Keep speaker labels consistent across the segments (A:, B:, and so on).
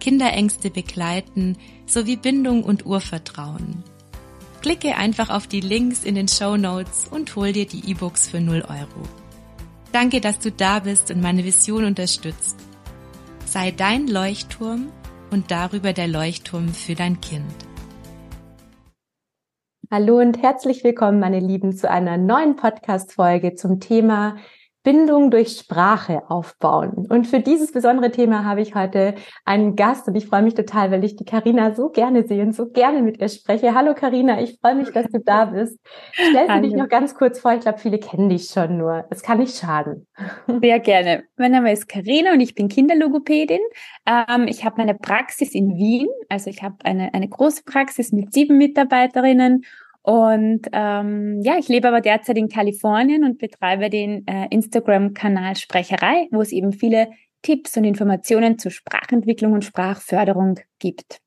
A: Kinderängste begleiten sowie Bindung und Urvertrauen. Klicke einfach auf die Links in den Show Notes und hol dir die E-Books für 0 Euro. Danke, dass du da bist und meine Vision unterstützt. Sei dein Leuchtturm und darüber der Leuchtturm für dein Kind.
B: Hallo und herzlich willkommen, meine Lieben, zu einer neuen Podcast-Folge zum Thema Bindung durch Sprache aufbauen. Und für dieses besondere Thema habe ich heute einen Gast und ich freue mich total, weil ich die Karina so gerne sehe und so gerne mit ihr spreche. Hallo Karina, ich freue mich, dass du da bist. Stellst du dich noch ganz kurz vor? Ich glaube, viele kennen dich schon nur. Es kann nicht schaden.
C: Sehr gerne. Mein Name ist Karina und ich bin Kinderlogopädin. Ähm, ich habe meine Praxis in Wien. Also ich habe eine, eine große Praxis mit sieben Mitarbeiterinnen und ähm, ja, ich lebe aber derzeit in Kalifornien und betreibe den äh, Instagram-Kanal Sprecherei, wo es eben viele Tipps und Informationen zur Sprachentwicklung und Sprachförderung gibt.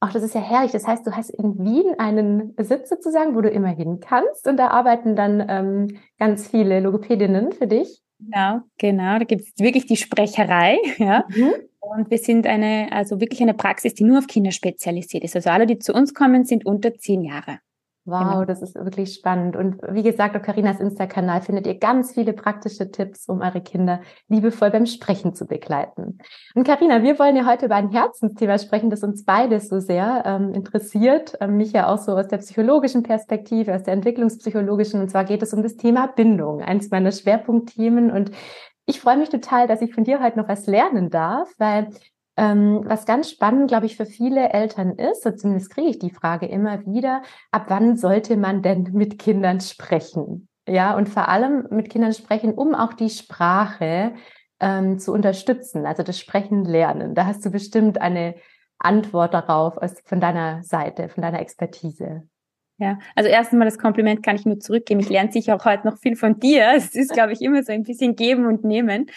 B: Ach, das ist ja herrlich. Das heißt, du hast in Wien einen Sitz sozusagen, wo du immer hin kannst und da arbeiten dann ähm, ganz viele Logopädinnen für dich.
C: Genau, genau. Da gibt es wirklich die Sprecherei, ja. Mhm. Und wir sind eine, also wirklich eine Praxis, die nur auf Kinder spezialisiert ist. Also alle, die zu uns kommen, sind unter zehn Jahre.
B: Wow, genau. das ist wirklich spannend. Und wie gesagt, auf Carinas Insta-Kanal findet ihr ganz viele praktische Tipps, um eure Kinder liebevoll beim Sprechen zu begleiten. Und Carina, wir wollen ja heute über ein Herzensthema sprechen, das uns beides so sehr ähm, interessiert. Ähm, mich ja auch so aus der psychologischen Perspektive, aus der entwicklungspsychologischen. Und zwar geht es um das Thema Bindung, eins meiner Schwerpunktthemen. Und ich freue mich total, dass ich von dir heute noch was lernen darf, weil ähm, was ganz spannend, glaube ich, für viele Eltern ist, zumindest kriege ich die Frage immer wieder, ab wann sollte man denn mit Kindern sprechen? Ja, und vor allem mit Kindern sprechen, um auch die Sprache ähm, zu unterstützen, also das Sprechen lernen. Da hast du bestimmt eine Antwort darauf aus, von deiner Seite, von deiner Expertise.
C: Ja, also erstmal das Kompliment kann ich nur zurückgeben. Ich lerne sicher auch heute noch viel von dir. Es ist, glaube ich, immer so ein bisschen geben und nehmen.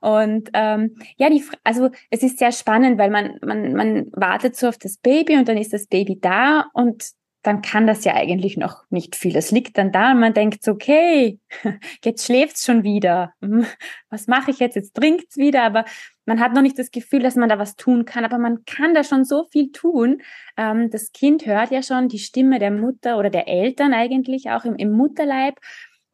C: Und ähm, ja, die, also es ist sehr spannend, weil man, man, man wartet so auf das Baby und dann ist das Baby da und dann kann das ja eigentlich noch nicht viel. Es liegt dann da und man denkt so, okay, jetzt schläft's schon wieder. Hm, was mache ich jetzt? Jetzt trinkt's wieder, aber man hat noch nicht das Gefühl, dass man da was tun kann, aber man kann da schon so viel tun. Ähm, das Kind hört ja schon die Stimme der Mutter oder der Eltern eigentlich auch im, im Mutterleib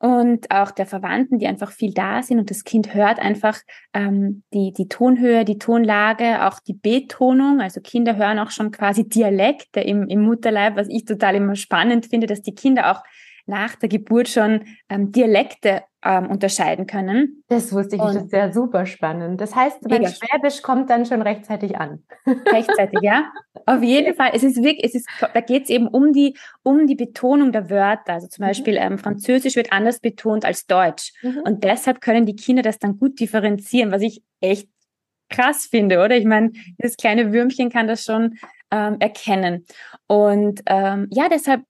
C: und auch der Verwandten, die einfach viel da sind und das Kind hört einfach ähm, die, die Tonhöhe, die Tonlage, auch die Betonung. Also Kinder hören auch schon quasi Dialekte im, im Mutterleib, was ich total immer spannend finde, dass die Kinder auch nach der Geburt schon ähm, Dialekte ähm, unterscheiden können.
B: Das wusste ich nicht, das ist ja super spannend. Das heißt, mein Schwäbisch kommt dann schon rechtzeitig an.
C: Rechtzeitig, ja. Auf jeden Fall. Es ist wirklich, es ist, da geht es eben um die, um die Betonung der Wörter. Also zum mhm. Beispiel ähm, Französisch wird anders betont als Deutsch. Mhm. Und deshalb können die Kinder das dann gut differenzieren, was ich echt krass finde, oder? Ich meine, das kleine Würmchen kann das schon ähm, erkennen. Und ähm, ja, deshalb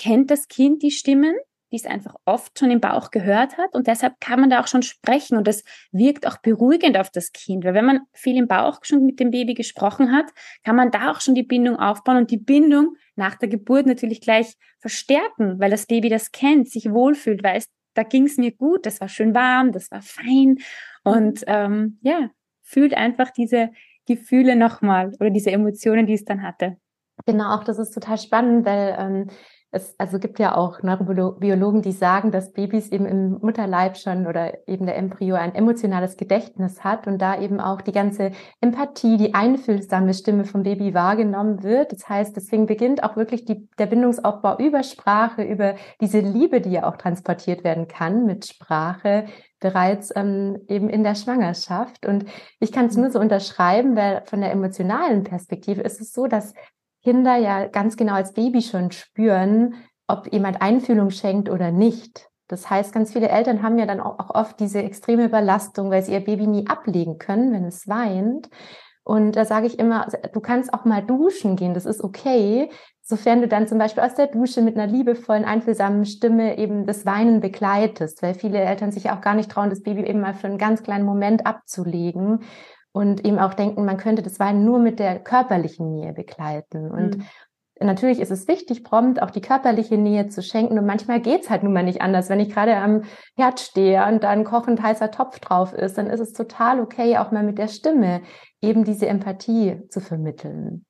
C: kennt das Kind die Stimmen, die es einfach oft schon im Bauch gehört hat und deshalb kann man da auch schon sprechen und das wirkt auch beruhigend auf das Kind, weil wenn man viel im Bauch schon mit dem Baby gesprochen hat, kann man da auch schon die Bindung aufbauen und die Bindung nach der Geburt natürlich gleich verstärken, weil das Baby das kennt, sich wohlfühlt, weiß, da ging es mir gut, das war schön warm, das war fein und ähm, ja, fühlt einfach diese Gefühle nochmal oder diese Emotionen, die es dann hatte.
B: Genau, auch das ist total spannend, weil ähm, es also gibt ja auch Neurobiologen, die sagen, dass Babys eben im Mutterleib schon oder eben der Embryo ein emotionales Gedächtnis hat und da eben auch die ganze Empathie, die einfühlsame Stimme vom Baby wahrgenommen wird. Das heißt, deswegen beginnt auch wirklich die, der Bindungsaufbau über Sprache, über diese Liebe, die ja auch transportiert werden kann mit Sprache, bereits ähm, eben in der Schwangerschaft. Und ich kann es nur so unterschreiben, weil von der emotionalen Perspektive ist es so, dass Kinder ja ganz genau als Baby schon spüren, ob jemand Einfühlung schenkt oder nicht. Das heißt, ganz viele Eltern haben ja dann auch oft diese extreme Überlastung, weil sie ihr Baby nie ablegen können, wenn es weint. Und da sage ich immer, du kannst auch mal duschen gehen, das ist okay, sofern du dann zum Beispiel aus der Dusche mit einer liebevollen, einfühlsamen Stimme eben das Weinen begleitest, weil viele Eltern sich auch gar nicht trauen, das Baby eben mal für einen ganz kleinen Moment abzulegen und eben auch denken, man könnte das Weinen nur mit der körperlichen Nähe begleiten. Und mhm. natürlich ist es wichtig, prompt auch die körperliche Nähe zu schenken. Und manchmal geht's halt nun mal nicht anders. Wenn ich gerade am Herd stehe und da ein kochend heißer Topf drauf ist, dann ist es total okay, auch mal mit der Stimme eben diese Empathie zu vermitteln.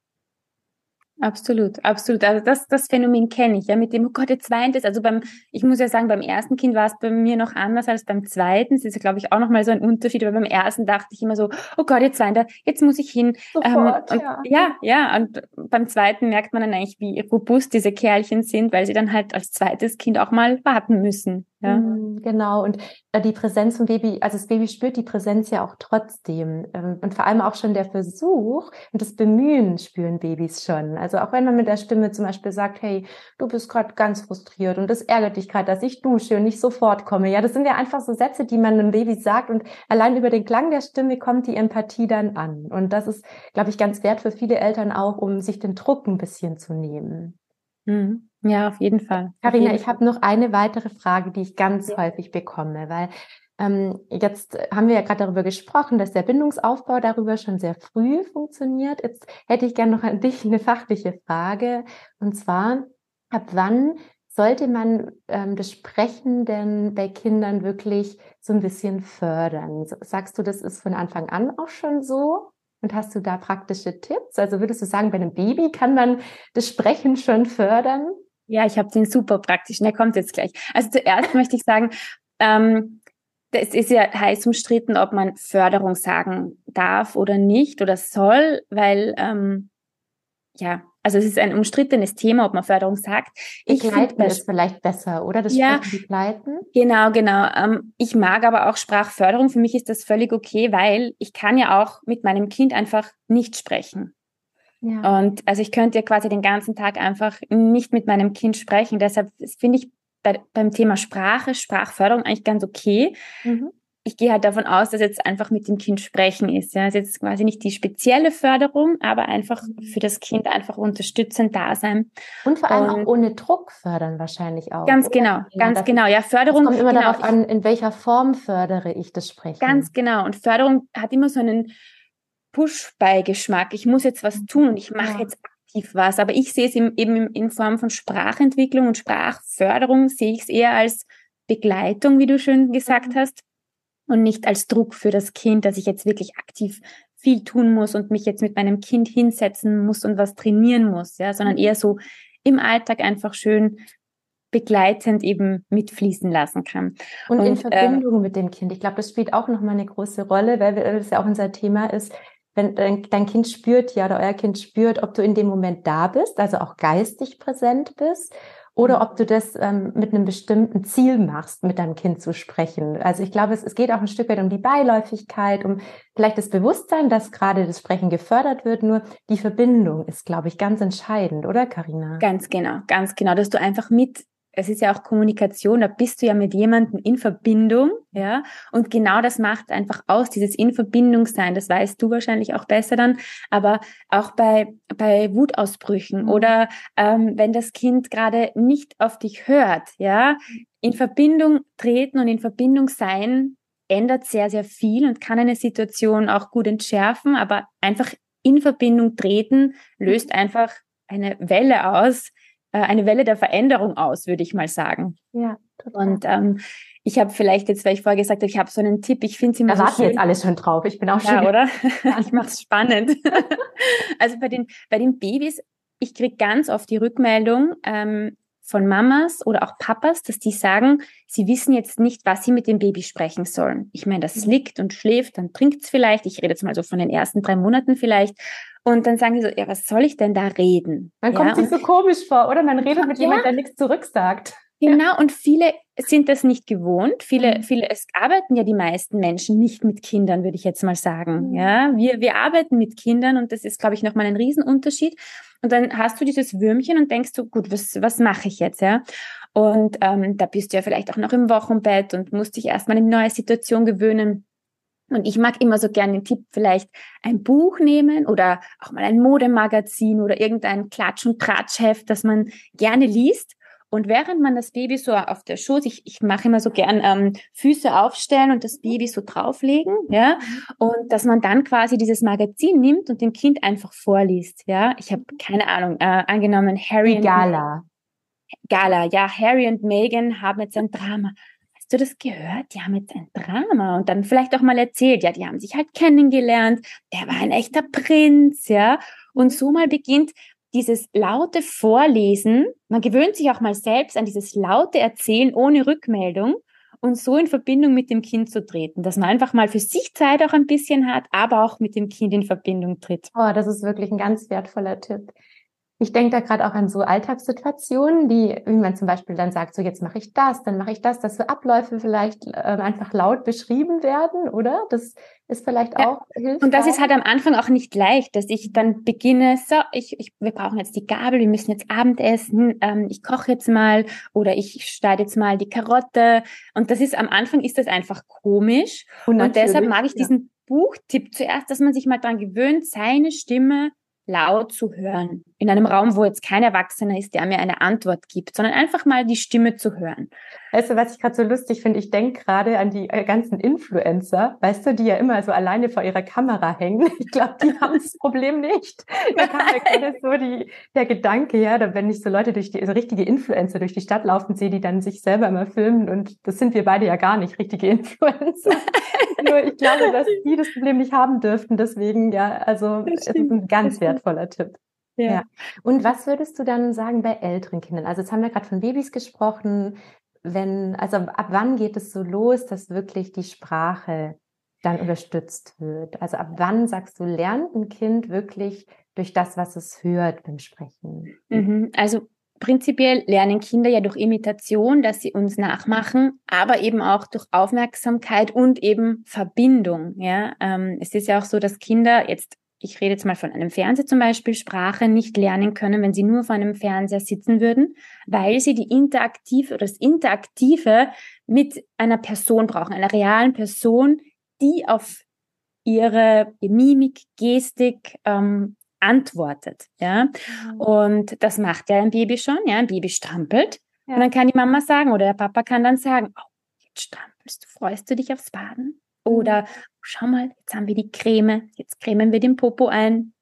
C: Absolut, absolut. Also das, das Phänomen kenne ich, ja, mit dem, oh Gott, jetzt weint es. Also beim, ich muss ja sagen, beim ersten Kind war es bei mir noch anders als beim zweiten. Das ist, glaube ich, auch nochmal so ein Unterschied. Aber beim ersten dachte ich immer so, oh Gott, jetzt weint er, jetzt muss ich hin.
B: Sofort,
C: ähm, und,
B: ja.
C: ja, ja. Und beim zweiten merkt man dann eigentlich, wie robust diese Kerlchen sind, weil sie dann halt als zweites Kind auch mal warten müssen. Ja.
B: Mhm, genau, und die Präsenz vom Baby, also das Baby spürt die Präsenz ja auch trotzdem. Ähm, und vor allem auch schon der Versuch und das Bemühen spüren Babys schon. Also auch wenn man mit der Stimme zum Beispiel sagt, hey, du bist gerade ganz frustriert und das ärgert dich gerade, dass ich dusche und nicht sofort komme. Ja, das sind ja einfach so Sätze, die man einem Baby sagt und allein über den Klang der Stimme kommt die Empathie dann an. Und das ist, glaube ich, ganz wert für viele Eltern auch, um sich den Druck ein bisschen zu nehmen.
C: Mhm. Ja, auf jeden Fall.
B: Carina, ich habe noch eine weitere Frage, die ich ganz ja. häufig bekomme, weil ähm, jetzt haben wir ja gerade darüber gesprochen, dass der Bindungsaufbau darüber schon sehr früh funktioniert. Jetzt hätte ich gerne noch an dich eine fachliche Frage. Und zwar, ab wann sollte man ähm, das Sprechen denn bei Kindern wirklich so ein bisschen fördern? Sagst du, das ist von Anfang an auch schon so? Und hast du da praktische Tipps? Also würdest du sagen, bei einem Baby kann man das Sprechen schon fördern?
C: Ja, ich habe den super praktischen. Der kommt jetzt gleich. Also zuerst möchte ich sagen, ähm, es ist ja heiß umstritten, ob man Förderung sagen darf oder nicht oder soll, weil ähm, ja, also es ist ein umstrittenes Thema, ob man Förderung sagt.
B: Ich begleiten ist vielleicht besser, oder? Das
C: ja,
B: begleiten.
C: Genau, genau. Ähm, ich mag aber auch Sprachförderung. Für mich ist das völlig okay, weil ich kann ja auch mit meinem Kind einfach nicht sprechen. Ja. Und also ich könnte ja quasi den ganzen Tag einfach nicht mit meinem Kind sprechen. Deshalb finde ich bei, beim Thema Sprache, Sprachförderung eigentlich ganz okay. Mhm. Ich gehe halt davon aus, dass jetzt einfach mit dem Kind sprechen ist. Ja, also jetzt quasi nicht die spezielle Förderung, aber einfach mhm. für das Kind einfach unterstützend da sein.
B: Und vor allem Und auch ohne Druck fördern wahrscheinlich auch.
C: Ganz genau, ganz genau. Ja, Förderung. Es
B: kommt immer
C: genau,
B: darauf an, in welcher Form fördere ich das Sprechen.
C: Ganz genau. Und Förderung hat immer so einen Push-Beigeschmack. Ich muss jetzt was tun und ich mache ja. jetzt aktiv was. Aber ich sehe es eben in Form von Sprachentwicklung und Sprachförderung, sehe ich es eher als Begleitung, wie du schön gesagt mhm. hast, und nicht als Druck für das Kind, dass ich jetzt wirklich aktiv viel tun muss und mich jetzt mit meinem Kind hinsetzen muss und was trainieren muss, ja, sondern mhm. eher so im Alltag einfach schön begleitend eben mitfließen lassen kann.
B: Und, und in Verbindung äh, mit dem Kind. Ich glaube, das spielt auch nochmal eine große Rolle, weil das ja auch unser Thema ist wenn dein, dein Kind spürt ja oder euer Kind spürt, ob du in dem Moment da bist, also auch geistig präsent bist, oder mhm. ob du das ähm, mit einem bestimmten Ziel machst, mit deinem Kind zu sprechen. Also ich glaube, es, es geht auch ein Stück weit um die Beiläufigkeit, um vielleicht das Bewusstsein, dass gerade das Sprechen gefördert wird. Nur die Verbindung ist, glaube ich, ganz entscheidend, oder Karina?
C: Ganz genau, ganz genau, dass du einfach mit es ist ja auch Kommunikation, da bist du ja mit jemandem in Verbindung, ja, und genau das macht einfach aus, dieses in Verbindung sein, das weißt du wahrscheinlich auch besser dann, aber auch bei, bei Wutausbrüchen mhm. oder ähm, wenn das Kind gerade nicht auf dich hört, ja, in Verbindung treten und in Verbindung sein ändert sehr, sehr viel und kann eine Situation auch gut entschärfen, aber einfach in Verbindung treten löst einfach eine Welle aus, äh, eine Welle der Veränderung aus, würde ich mal sagen.
B: Ja,
C: total. Und ähm, ich habe vielleicht jetzt, weil ich vorher gesagt habe, ich habe so einen Tipp, ich finde es immer
B: da so schön. jetzt alles schon drauf, ich bin auch schon.
C: Ja, oder? ich mache es spannend. also bei den, bei den Babys, ich kriege ganz oft die Rückmeldung, ähm, von Mamas oder auch Papas, dass die sagen, sie wissen jetzt nicht, was sie mit dem Baby sprechen sollen. Ich meine, das mhm. liegt und schläft, dann trinkt es vielleicht. Ich rede jetzt mal so von den ersten drei Monaten vielleicht. Und dann sagen die so, ja, was soll ich denn da reden?
B: Man
C: ja,
B: kommt sich so komisch vor, oder? Man redet mit ja. jemandem, der nichts zurücksagt.
C: Genau, und viele sind das nicht gewohnt. Viele, mhm. viele, es arbeiten ja die meisten Menschen nicht mit Kindern, würde ich jetzt mal sagen. Mhm. Ja, wir, wir arbeiten mit Kindern und das ist, glaube ich, nochmal ein Riesenunterschied. Und dann hast du dieses Würmchen und denkst du, gut, was, was mache ich jetzt, ja? Und ähm, da bist du ja vielleicht auch noch im Wochenbett und musst dich erstmal in neue Situation gewöhnen. Und ich mag immer so gerne den Tipp, vielleicht ein Buch nehmen oder auch mal ein Modemagazin oder irgendein Klatsch- und Tratschheft, das man gerne liest und während man das Baby so auf der Schoß, ich, ich mache immer so gern ähm, Füße aufstellen und das Baby so drauflegen, ja, und dass man dann quasi dieses Magazin nimmt und dem Kind einfach vorliest, ja. Ich habe keine Ahnung, äh, angenommen Harry
B: und Gala.
C: Gala, ja, Harry und Meghan haben jetzt ein Drama. Hast du das gehört? Die haben jetzt ein Drama und dann vielleicht auch mal erzählt, ja, die haben sich halt kennengelernt, der war ein echter Prinz, ja. Und so mal beginnt dieses laute Vorlesen, man gewöhnt sich auch mal selbst an dieses laute Erzählen ohne Rückmeldung und so in Verbindung mit dem Kind zu treten, dass man einfach mal für sich Zeit auch ein bisschen hat, aber auch mit dem Kind in Verbindung tritt.
B: Oh, das ist wirklich ein ganz wertvoller Tipp. Ich denke da gerade auch an so Alltagssituationen, die, wie man zum Beispiel dann sagt, so jetzt mache ich das, dann mache ich das, dass so Abläufe vielleicht äh, einfach laut beschrieben werden, oder? Das ist vielleicht ja. auch hilfreich.
C: Und das ist halt am Anfang auch nicht leicht, dass ich dann beginne, so, ich, ich, wir brauchen jetzt die Gabel, wir müssen jetzt Abendessen, ähm, ich koche jetzt mal oder ich schneide jetzt mal die Karotte. Und das ist am Anfang ist das einfach komisch. Und, und deshalb mag ich diesen ja. Buchtipp zuerst, dass man sich mal dran gewöhnt, seine Stimme laut zu hören. In einem Raum, wo jetzt kein Erwachsener ist, der mir eine Antwort gibt, sondern einfach mal die Stimme zu hören.
B: Weißt du, was ich gerade so lustig finde? Ich denke gerade an die äh, ganzen Influencer, weißt du, die ja immer so alleine vor ihrer Kamera hängen. Ich glaube, die haben das Problem nicht. Da kam mir gerade so die, der Gedanke, ja, wenn ich so Leute durch die, so richtige Influencer durch die Stadt laufen sehe, die dann sich selber immer filmen und das sind wir beide ja gar nicht, richtige Influencer. Nur ich glaube, dass die das Problem nicht haben dürften. Deswegen, ja, also es ist ein ganz wertvoller Tipp. Ja. ja. Und was würdest du dann sagen bei älteren Kindern? Also jetzt haben wir gerade von Babys gesprochen. Wenn, also ab wann geht es so los, dass wirklich die Sprache dann unterstützt wird? Also ab wann sagst du, lernt ein Kind wirklich durch das, was es hört beim Sprechen?
C: Mhm. Also prinzipiell lernen Kinder ja durch Imitation, dass sie uns nachmachen, aber eben auch durch Aufmerksamkeit und eben Verbindung. Ja, ähm, es ist ja auch so, dass Kinder jetzt ich rede jetzt mal von einem Fernseher zum Beispiel, Sprache nicht lernen können, wenn sie nur vor einem Fernseher sitzen würden, weil sie die interaktive oder das Interaktive mit einer Person brauchen, einer realen Person, die auf ihre Mimik, Gestik ähm, antwortet. Ja, mhm. und das macht ja ein Baby schon. Ja, ein Baby strampelt ja. und dann kann die Mama sagen oder der Papa kann dann sagen: Oh, jetzt strampelst du, freust du dich aufs Baden? Oder mhm. Schau mal, jetzt haben wir die Creme, jetzt cremen wir den Popo ein.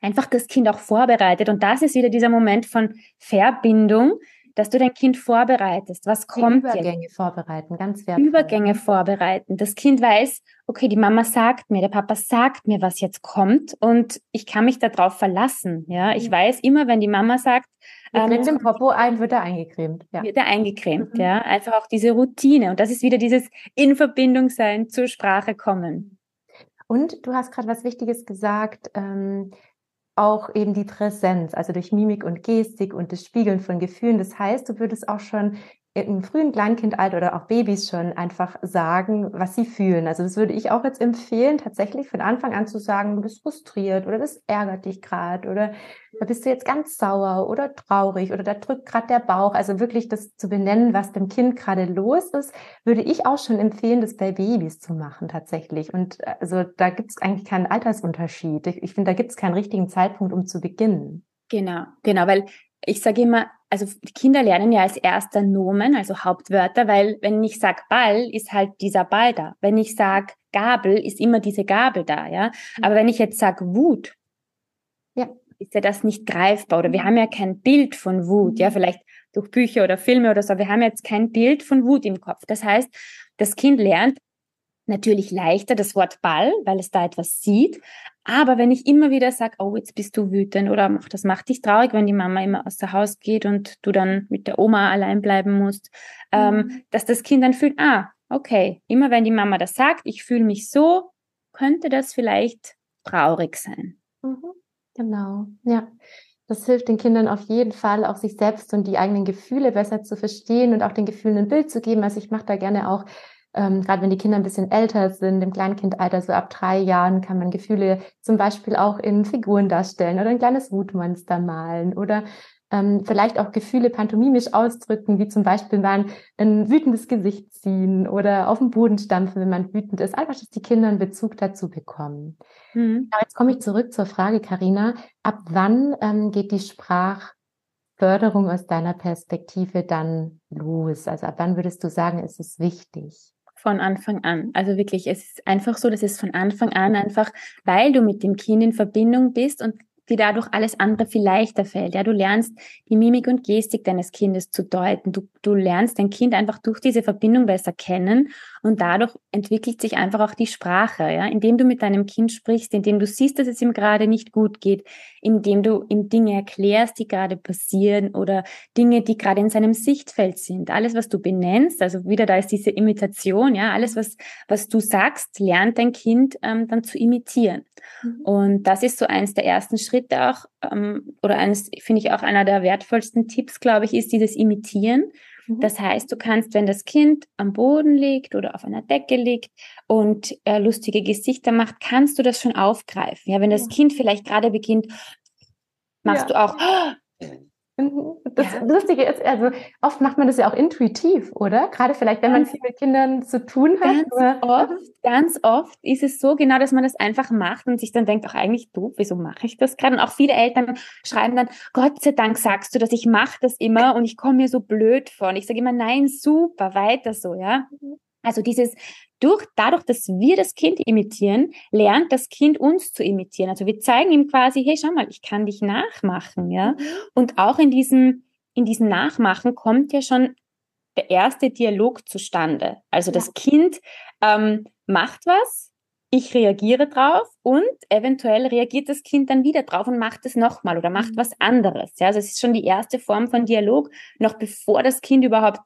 C: Einfach das Kind auch vorbereitet. Und das ist wieder dieser Moment von Verbindung, dass du dein Kind vorbereitest. Was kommt
B: die Übergänge
C: jetzt?
B: vorbereiten, ganz wertvoll.
C: Übergänge vorbereiten. Das Kind weiß, okay, die Mama sagt mir, der Papa sagt mir, was jetzt kommt und ich kann mich darauf verlassen. Ja, ich mhm. weiß immer, wenn die Mama sagt,
B: ähm, den Popo ein, wird er eingecremt.
C: Ja. Wird er eingecremt, mhm. ja. Einfach auch diese Routine. Und das ist wieder dieses in Verbindung sein, zur Sprache kommen.
B: Und du hast gerade was Wichtiges gesagt, ähm, auch eben die Präsenz, also durch Mimik und Gestik und das Spiegeln von Gefühlen. Das heißt, du würdest auch schon im frühen Kleinkindalter oder auch Babys schon einfach sagen, was sie fühlen. Also das würde ich auch jetzt empfehlen, tatsächlich von Anfang an zu sagen, du bist frustriert oder das ärgert dich gerade oder da bist du jetzt ganz sauer oder traurig oder da drückt gerade der Bauch. Also wirklich das zu benennen, was dem Kind gerade los ist, würde ich auch schon empfehlen, das bei Babys zu machen tatsächlich. Und äh, also da gibt es eigentlich keinen Altersunterschied. Ich, ich finde, da gibt es keinen richtigen Zeitpunkt, um zu beginnen.
C: Genau, genau, weil ich sage immer, also die Kinder lernen ja als erster Nomen, also Hauptwörter, weil wenn ich sag Ball, ist halt dieser Ball da. Wenn ich sag Gabel, ist immer diese Gabel da, ja. Mhm. Aber wenn ich jetzt sag Wut, ja, ist ja das nicht greifbar oder wir haben ja kein Bild von Wut, ja, mhm. vielleicht durch Bücher oder Filme oder so, wir haben jetzt kein Bild von Wut im Kopf. Das heißt, das Kind lernt natürlich leichter das Wort Ball, weil es da etwas sieht. Aber wenn ich immer wieder sage, oh, jetzt bist du wütend oder das macht dich traurig, wenn die Mama immer aus der Haus geht und du dann mit der Oma allein bleiben musst, ähm, mhm. ähm, dass das Kind dann fühlt, ah, okay, immer wenn die Mama das sagt, ich fühle mich so, könnte das vielleicht traurig sein.
B: Mhm. Genau, ja. Das hilft den Kindern auf jeden Fall, auch sich selbst und die eigenen Gefühle besser zu verstehen und auch den Gefühlen ein Bild zu geben. Also ich mache da gerne auch ähm, gerade wenn die Kinder ein bisschen älter sind, im Kleinkindalter, so ab drei Jahren, kann man Gefühle zum Beispiel auch in Figuren darstellen oder ein kleines Wutmonster malen oder ähm, vielleicht auch Gefühle pantomimisch ausdrücken, wie zum Beispiel mal ein wütendes Gesicht ziehen oder auf den Boden stampfen, wenn man wütend ist. Einfach, dass die Kinder einen Bezug dazu bekommen. Mhm. Aber jetzt komme ich zurück zur Frage, Karina. Ab wann ähm, geht die Sprach Förderung aus deiner Perspektive dann los? Also ab wann würdest du sagen, ist es wichtig?
C: Von Anfang an. Also wirklich, es ist einfach so, dass es von Anfang an einfach, weil du mit dem Kind in Verbindung bist und dir dadurch alles andere viel leichter fällt. Ja, du lernst die Mimik und Gestik deines Kindes zu deuten. Du, du lernst dein Kind einfach durch diese Verbindung besser kennen und dadurch entwickelt sich einfach auch die Sprache. Ja, indem du mit deinem Kind sprichst, indem du siehst, dass es ihm gerade nicht gut geht, indem du ihm Dinge erklärst, die gerade passieren oder Dinge, die gerade in seinem Sichtfeld sind. Alles, was du benennst, also wieder da ist diese Imitation. Ja, alles, was was du sagst, lernt dein Kind ähm, dann zu imitieren. Mhm. Und das ist so eins der ersten Schritte auch, ähm, oder eines, finde ich auch einer der wertvollsten Tipps, glaube ich, ist dieses Imitieren. Mhm. Das heißt, du kannst, wenn das Kind am Boden liegt oder auf einer Decke liegt und äh, lustige Gesichter macht, kannst du das schon aufgreifen. Ja, wenn das ja. Kind vielleicht gerade beginnt, machst ja. du auch,
B: Mhm. Das ja. Lustige ist, also oft macht man das ja auch intuitiv, oder? Gerade vielleicht, wenn man viel mit Kindern zu tun hat.
C: Ganz oft, ganz oft ist es so genau, dass man das einfach macht und sich dann denkt, auch eigentlich du, wieso mache ich das gerade? Und auch viele Eltern schreiben dann, Gott sei Dank sagst du das, ich mache das immer und ich komme mir so blöd vor. Und ich sage immer, nein, super, weiter so, ja. Mhm. Also dieses durch, dadurch, dass wir das Kind imitieren, lernt das Kind uns zu imitieren. Also wir zeigen ihm quasi, hey, schau mal, ich kann dich nachmachen, ja. Mhm. Und auch in diesem, in diesem Nachmachen kommt ja schon der erste Dialog zustande. Also das Kind ähm, macht was, ich reagiere drauf und eventuell reagiert das Kind dann wieder drauf und macht es nochmal oder macht mhm. was anderes. Ja, also es ist schon die erste Form von Dialog, noch bevor das Kind überhaupt,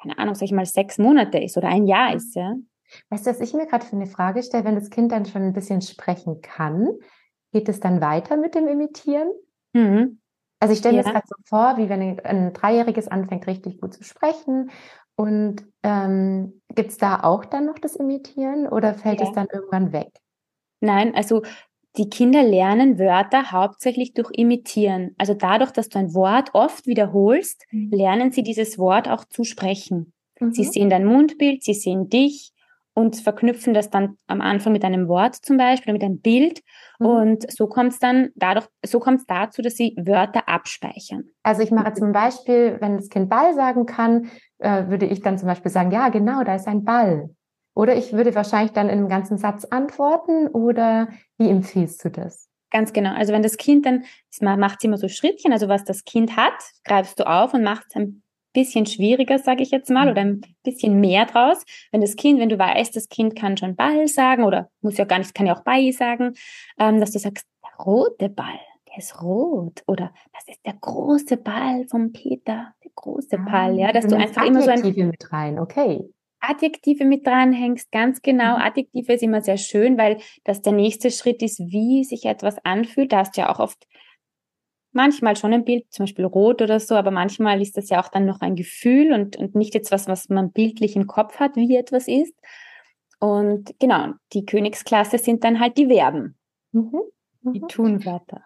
C: keine Ahnung, sag ich mal, sechs Monate ist oder ein Jahr ist, ja.
B: Weißt du, was ich mir gerade für eine Frage stelle, wenn das Kind dann schon ein bisschen sprechen kann, geht es dann weiter mit dem Imitieren? Mhm. Also ich stelle mir ja. das gerade so vor, wie wenn ein, Dreijähriges anfängt, richtig gut zu sprechen. Und ähm, gibt es da auch dann noch das Imitieren oder fällt ja. es dann irgendwann weg?
C: Nein, also die Kinder lernen Wörter hauptsächlich durch Imitieren. Also dadurch, dass du ein Wort oft wiederholst, mhm. lernen sie dieses Wort auch zu sprechen. Mhm. Sie sehen dein Mundbild, sie sehen dich, und verknüpfen das dann am Anfang mit einem Wort zum Beispiel, mit einem Bild. Mhm. Und so kommt es dann dadurch, so kommt es dazu, dass sie Wörter abspeichern.
B: Also ich mache zum Beispiel, wenn das Kind Ball sagen kann, äh, würde ich dann zum Beispiel sagen, ja, genau, da ist ein Ball. Oder ich würde wahrscheinlich dann in einem ganzen Satz antworten oder wie empfiehlst du das?
C: Ganz genau. Also wenn das Kind dann, macht sie immer so Schrittchen, also was das Kind hat, greifst du auf und machst ein bisschen schwieriger, sage ich jetzt mal, mhm. oder ein bisschen mehr draus. Wenn das Kind, wenn du weißt, das Kind kann schon Ball sagen oder muss ja gar nicht, kann ja auch Ball sagen, ähm, dass du sagst, der rote Ball, der ist rot oder das ist der große Ball vom Peter, der große ah, Ball, ja, dass du einfach immer so ein
B: mit rein, okay.
C: Adjektive mit dranhängst, ganz genau. Mhm. Adjektive ist immer sehr schön, weil das der nächste Schritt ist, wie sich etwas anfühlt. Da hast du ja auch oft manchmal schon ein Bild, zum Beispiel rot oder so, aber manchmal ist das ja auch dann noch ein Gefühl und, und nicht jetzt was, was man bildlich im Kopf hat, wie etwas ist. Und genau, die Königsklasse sind dann halt die Verben, mhm. Mhm. die Tunwörter.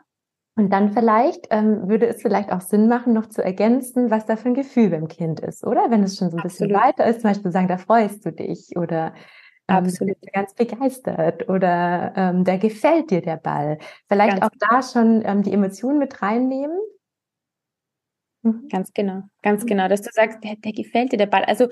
B: Und dann vielleicht ähm, würde es vielleicht auch Sinn machen, noch zu ergänzen, was da für ein Gefühl beim Kind ist, oder? Wenn es schon so ein Absolut. bisschen weiter ist, zum Beispiel sagen, da freust du dich oder Absolut. Ähm, ganz begeistert oder ähm, da gefällt dir der Ball. Vielleicht ganz auch da schon ähm, die Emotionen mit reinnehmen.
C: Mhm. Ganz genau, ganz mhm. genau, dass du sagst, der, der gefällt dir der Ball. Also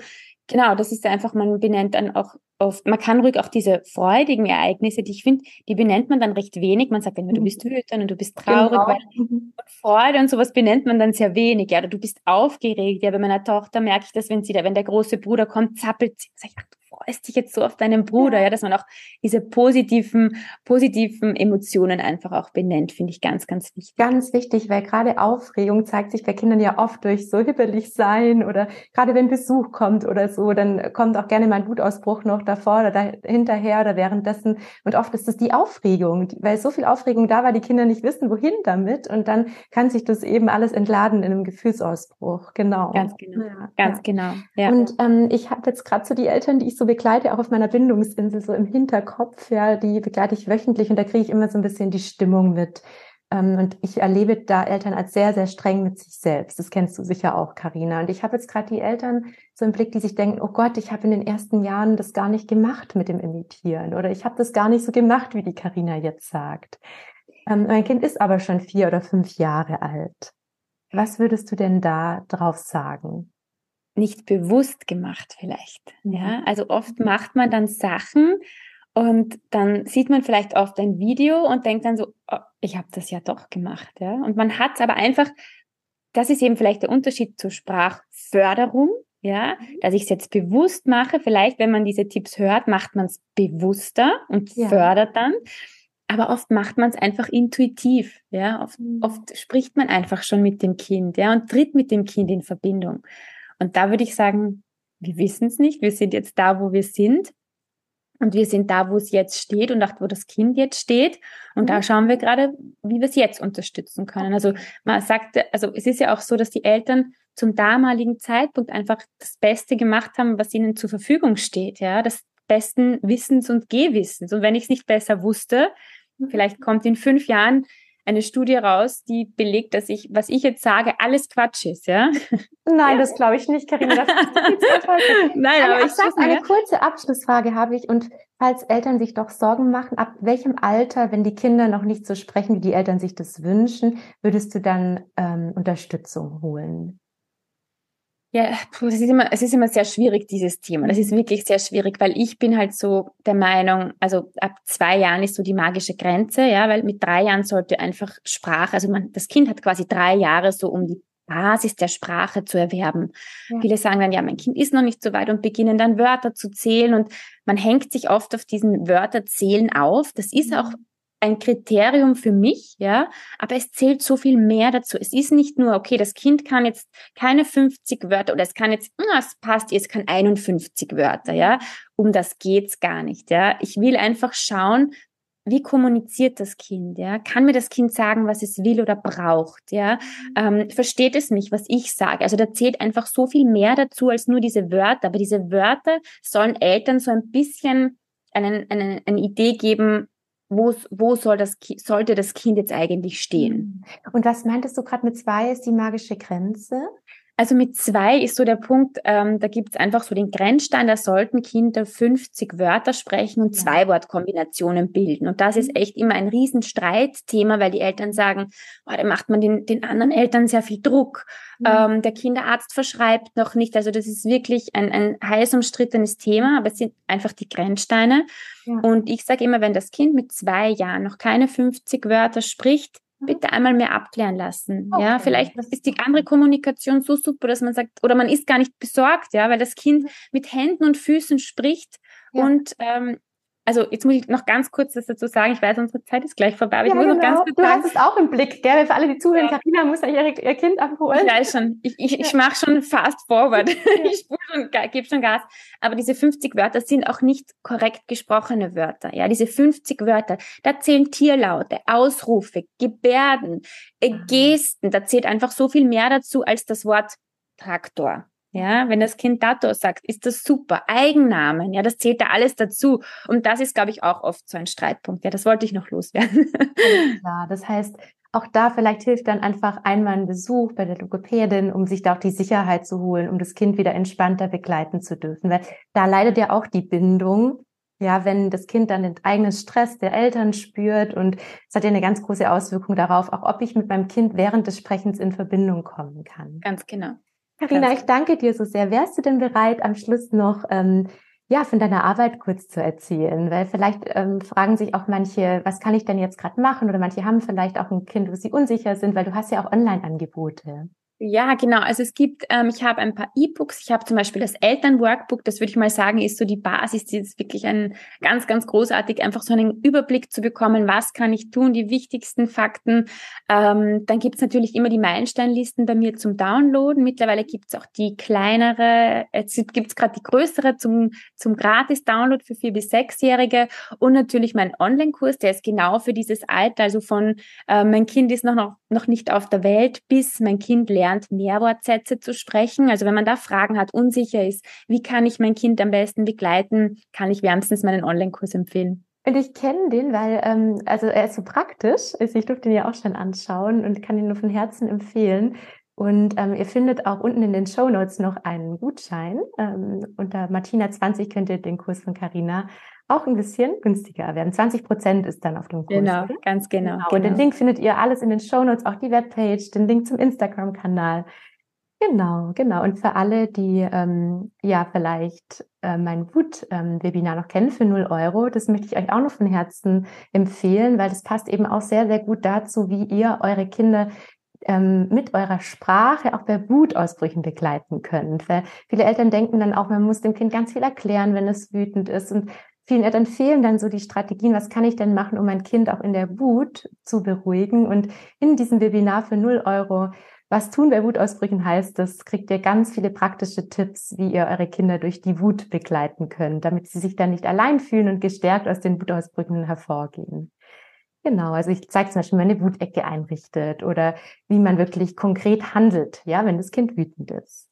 C: genau, das ist einfach, man benennt dann auch oft, man kann ruhig auch diese freudigen Ereignisse, die ich finde, die benennt man dann recht wenig. Man sagt immer, du mhm. bist wütend und du bist traurig, genau. weil und Freude und sowas benennt man dann sehr wenig. Ja, oder du bist aufgeregt. Ja, bei meiner Tochter merke ich das, wenn sie da, wenn der große Bruder kommt, zappelt sie. Sag ich, ach, freust dich jetzt so auf deinen Bruder, ja, ja dass man auch diese positiven, positiven Emotionen einfach auch benennt, finde ich ganz, ganz wichtig.
B: Ganz wichtig, weil gerade Aufregung zeigt sich bei Kindern ja oft durch so hibbelig sein oder gerade wenn Besuch kommt oder so, dann kommt auch gerne mal ein Wutausbruch noch davor oder hinterher oder währenddessen. Und oft ist es die Aufregung, weil so viel Aufregung da war, die Kinder nicht wissen, wohin damit. Und dann kann sich das eben alles entladen in einem Gefühlsausbruch. Genau.
C: Ganz genau. Ja, Ganz ja. genau.
B: Ja. Und ähm, ich habe jetzt gerade so die Eltern, die ich so begleite, auch auf meiner Bindungsinsel so im Hinterkopf, ja, die begleite ich wöchentlich und da kriege ich immer so ein bisschen die Stimmung mit. Ähm, und ich erlebe da Eltern als sehr, sehr streng mit sich selbst. Das kennst du sicher auch, Karina. Und ich habe jetzt gerade die Eltern so im Blick, die sich denken, oh Gott, ich habe in den ersten Jahren das gar nicht gemacht mit dem Imitieren oder ich habe das gar nicht so gemacht, wie die Karina jetzt sagt. Ähm, mein Kind ist aber schon vier oder fünf Jahre alt. Was würdest du denn da drauf sagen?
C: Nicht bewusst gemacht vielleicht. Mhm. Ja, also oft macht man dann Sachen und dann sieht man vielleicht oft ein Video und denkt dann so, oh, ich habe das ja doch gemacht. Ja, und man hat es aber einfach. Das ist eben vielleicht der Unterschied zur Sprachförderung. Ja, mhm. dass ich es jetzt bewusst mache. Vielleicht, wenn man diese Tipps hört, macht man es bewusster und ja. fördert dann aber oft macht man es einfach intuitiv, ja. Oft, mhm. oft spricht man einfach schon mit dem Kind, ja, und tritt mit dem Kind in Verbindung. Und da würde ich sagen, wir wissen es nicht. Wir sind jetzt da, wo wir sind. Und wir sind da, wo es jetzt steht und auch wo das Kind jetzt steht. Und mhm. da schauen wir gerade, wie wir es jetzt unterstützen können. Also man sagt, also es ist ja auch so, dass die Eltern zum damaligen Zeitpunkt einfach das Beste gemacht haben, was ihnen zur Verfügung steht. Ja, das besten Wissens und Gehwissens. Und wenn ich es nicht besser wusste, Vielleicht kommt in fünf Jahren eine Studie raus, die belegt, dass ich, was ich jetzt sage, alles Quatsch ist, ja?
B: Nein, das glaube ich nicht, Karina. Nein, aber, aber ich sag, eine kurze Abschlussfrage habe ich und falls Eltern sich doch Sorgen machen, ab welchem Alter, wenn die Kinder noch nicht so sprechen, wie die Eltern sich das wünschen, würdest du dann ähm, Unterstützung holen?
C: Ja, es ist immer, es ist immer sehr schwierig, dieses Thema. Das ist wirklich sehr schwierig, weil ich bin halt so der Meinung, also ab zwei Jahren ist so die magische Grenze, ja, weil mit drei Jahren sollte einfach Sprache, also man, das Kind hat quasi drei Jahre so, um die Basis der Sprache zu erwerben. Ja. Viele sagen dann, ja, mein Kind ist noch nicht so weit und beginnen dann Wörter zu zählen und man hängt sich oft auf diesen Wörterzählen auf. Das ist auch ein Kriterium für mich, ja, aber es zählt so viel mehr dazu. Es ist nicht nur, okay, das Kind kann jetzt keine 50 Wörter oder es kann jetzt, na, es passt, es kann 51 Wörter, ja. Um das geht's gar nicht, ja. Ich will einfach schauen, wie kommuniziert das Kind, ja? Kann mir das Kind sagen, was es will oder braucht, ja? Ähm, versteht es mich, was ich sage? Also da zählt einfach so viel mehr dazu als nur diese Wörter. Aber diese Wörter sollen Eltern so ein bisschen einen, einen, eine Idee geben, wo, wo soll das, sollte das Kind jetzt eigentlich stehen?
B: Mhm. Und was meintest du gerade mit zwei ist die magische Grenze?
C: Also mit zwei ist so der Punkt, ähm, da gibt es einfach so den Grenzstein, da sollten Kinder 50 Wörter sprechen und ja. zwei Wortkombinationen bilden. Und das ist mhm. echt immer ein Riesenstreitthema, weil die Eltern sagen, oh, da macht man den, den anderen Eltern sehr viel Druck. Mhm. Ähm, der Kinderarzt verschreibt noch nicht. Also das ist wirklich ein, ein heiß umstrittenes Thema, aber es sind einfach die Grenzsteine. Ja. Und ich sage immer, wenn das Kind mit zwei Jahren noch keine 50 Wörter spricht, bitte einmal mehr abklären lassen. Okay. Ja, vielleicht ist die andere Kommunikation so super, dass man sagt, oder man ist gar nicht besorgt, ja, weil das Kind mit Händen und Füßen spricht ja. und ähm, also jetzt muss ich noch ganz kurz das dazu sagen, ich weiß, unsere Zeit ist gleich vorbei, aber ja, ich muss genau. noch ganz kurz
B: Du hast es auch im Blick, gell? Für alle, die zuhören, ja. Carina muss ihr, ihr Kind abholen.
C: Ich weiß schon, ich, ich, ich mache schon fast forward, ich gebe schon Gas. Aber diese 50 Wörter sind auch nicht korrekt gesprochene Wörter. Ja, diese 50 Wörter, da zählen Tierlaute, Ausrufe, Gebärden, äh, ah. Gesten, da zählt einfach so viel mehr dazu als das Wort Traktor. Ja, wenn das Kind Dato sagt, ist das super. Eigennamen, ja, das zählt da alles dazu. Und das ist, glaube ich, auch oft so ein Streitpunkt. Ja, das wollte ich noch loswerden.
B: Ja, das heißt, auch da vielleicht hilft dann einfach einmal ein Besuch bei der Logopädin, um sich da auch die Sicherheit zu holen, um das Kind wieder entspannter begleiten zu dürfen. Weil da leidet ja auch die Bindung. Ja, wenn das Kind dann den eigenen Stress der Eltern spürt und es hat ja eine ganz große Auswirkung darauf, auch ob ich mit meinem Kind während des Sprechens in Verbindung kommen kann.
C: Ganz genau.
B: Carina, ich danke dir so sehr. Wärst du denn bereit, am Schluss noch ähm, ja von deiner Arbeit kurz zu erzählen? Weil vielleicht ähm, fragen sich auch manche, was kann ich denn jetzt gerade machen? Oder manche haben vielleicht auch ein Kind, wo sie unsicher sind, weil du hast ja auch Online-Angebote.
C: Ja, genau. Also es gibt, ähm, ich habe ein paar E-Books. Ich habe zum Beispiel das Elternworkbook. Das würde ich mal sagen, ist so die Basis. Die ist wirklich ein ganz, ganz großartig, einfach so einen Überblick zu bekommen. Was kann ich tun? Die wichtigsten Fakten. Ähm, dann gibt es natürlich immer die Meilensteinlisten bei mir zum Downloaden. Mittlerweile gibt es auch die kleinere. Jetzt gibt es gerade die größere zum zum Gratis-Download für vier bis sechsjährige und natürlich mein Online-Kurs. Der ist genau für dieses Alter, also von äh, mein Kind ist noch, noch noch nicht auf der Welt bis mein Kind lernt Mehrwortsätze zu sprechen. Also wenn man da Fragen hat, unsicher ist, wie kann ich mein Kind am besten begleiten, kann ich wärmstens meinen Online-Kurs empfehlen.
B: Und ich kenne den, weil ähm, also er ist so praktisch. Ich durfte ihn ja auch schon anschauen und kann ihn nur von Herzen empfehlen. Und ähm, ihr findet auch unten in den Show Notes noch einen Gutschein. Ähm, unter Martina 20 könnt ihr den Kurs von Carina auch ein bisschen günstiger werden. 20 Prozent ist dann auf dem Kurs.
C: Genau, ganz genau, genau.
B: Und den genau. Link findet ihr alles in den Show Notes, auch die Webpage, den Link zum Instagram-Kanal. Genau, genau. Und für alle, die ähm, ja vielleicht äh, mein Wut-Webinar ähm, noch kennen für 0 Euro, das möchte ich euch auch noch von Herzen empfehlen, weil das passt eben auch sehr, sehr gut dazu, wie ihr eure Kinder ähm, mit eurer Sprache auch bei Wutausbrüchen begleiten könnt. Weil viele Eltern denken dann auch, man muss dem Kind ganz viel erklären, wenn es wütend ist. Und vielen Eltern fehlen dann so die Strategien, was kann ich denn machen, um mein Kind auch in der Wut zu beruhigen. Und in diesem Webinar für 0 Euro, was tun bei Wutausbrüchen heißt, das kriegt ihr ganz viele praktische Tipps, wie ihr eure Kinder durch die Wut begleiten könnt, damit sie sich dann nicht allein fühlen und gestärkt aus den Wutausbrüchen hervorgehen. Genau, also ich zeige zum Beispiel, wie man eine Wutecke einrichtet oder wie man wirklich konkret handelt, ja, wenn das Kind wütend ist.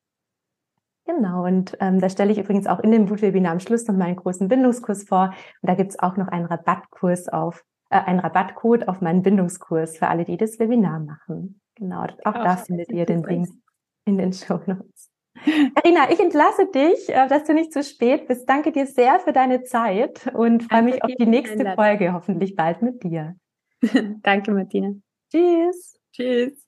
B: Genau, und ähm, da stelle ich übrigens auch in dem Wutwebinar am Schluss noch mal einen großen Bindungskurs vor. Und da gibt es auch noch einen Rabattkurs auf, äh, einen Rabattcode auf meinen Bindungskurs für alle, die das Webinar machen. Genau, auch da findet ihr den Link in den Show Notes. Carina, ich entlasse dich, äh, dass du nicht zu spät bist. Danke dir sehr für deine Zeit und freue mich auf die nächste Folge, hoffentlich bald mit dir.
C: Danke, Martina.
B: Tschüss.
C: Tschüss.